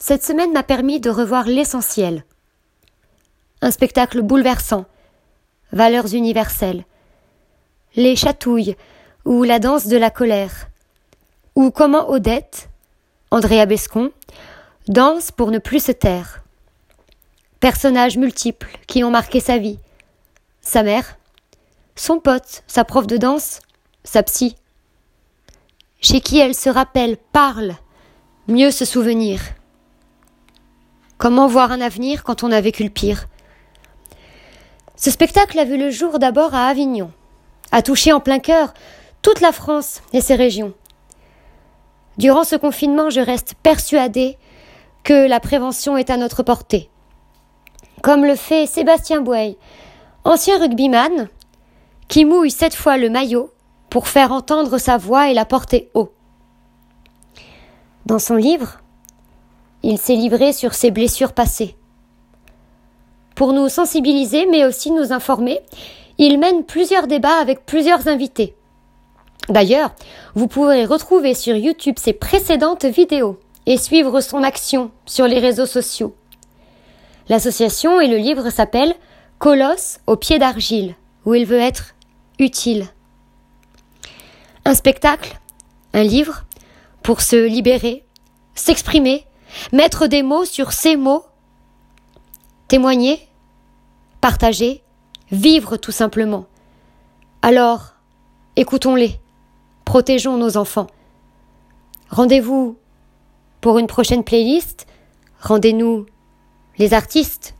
cette semaine m'a permis de revoir l'essentiel. Un spectacle bouleversant, valeurs universelles, les chatouilles ou la danse de la colère, ou comment Odette, Andrea Bescon, danse pour ne plus se taire. Personnages multiples qui ont marqué sa vie. Sa mère, son pote, sa prof de danse, sa psy. Chez qui elle se rappelle, parle, mieux se souvenir. Comment voir un avenir quand on a vécu le pire? Ce spectacle a vu le jour d'abord à Avignon, a touché en plein cœur toute la France et ses régions. Durant ce confinement, je reste persuadée que la prévention est à notre portée. Comme le fait Sébastien Bouey, ancien rugbyman, qui mouille cette fois le maillot pour faire entendre sa voix et la porter haut. Dans son livre, il s'est livré sur ses blessures passées. Pour nous sensibiliser, mais aussi nous informer, il mène plusieurs débats avec plusieurs invités. D'ailleurs, vous pourrez retrouver sur YouTube ses précédentes vidéos et suivre son action sur les réseaux sociaux. L'association et le livre s'appellent Colosse au pied d'argile, où il veut être utile. Un spectacle, un livre, pour se libérer, s'exprimer, mettre des mots sur ces mots, témoigner, partager, vivre tout simplement. Alors, écoutons-les, protégeons nos enfants. Rendez-vous pour une prochaine playlist, rendez-nous les artistes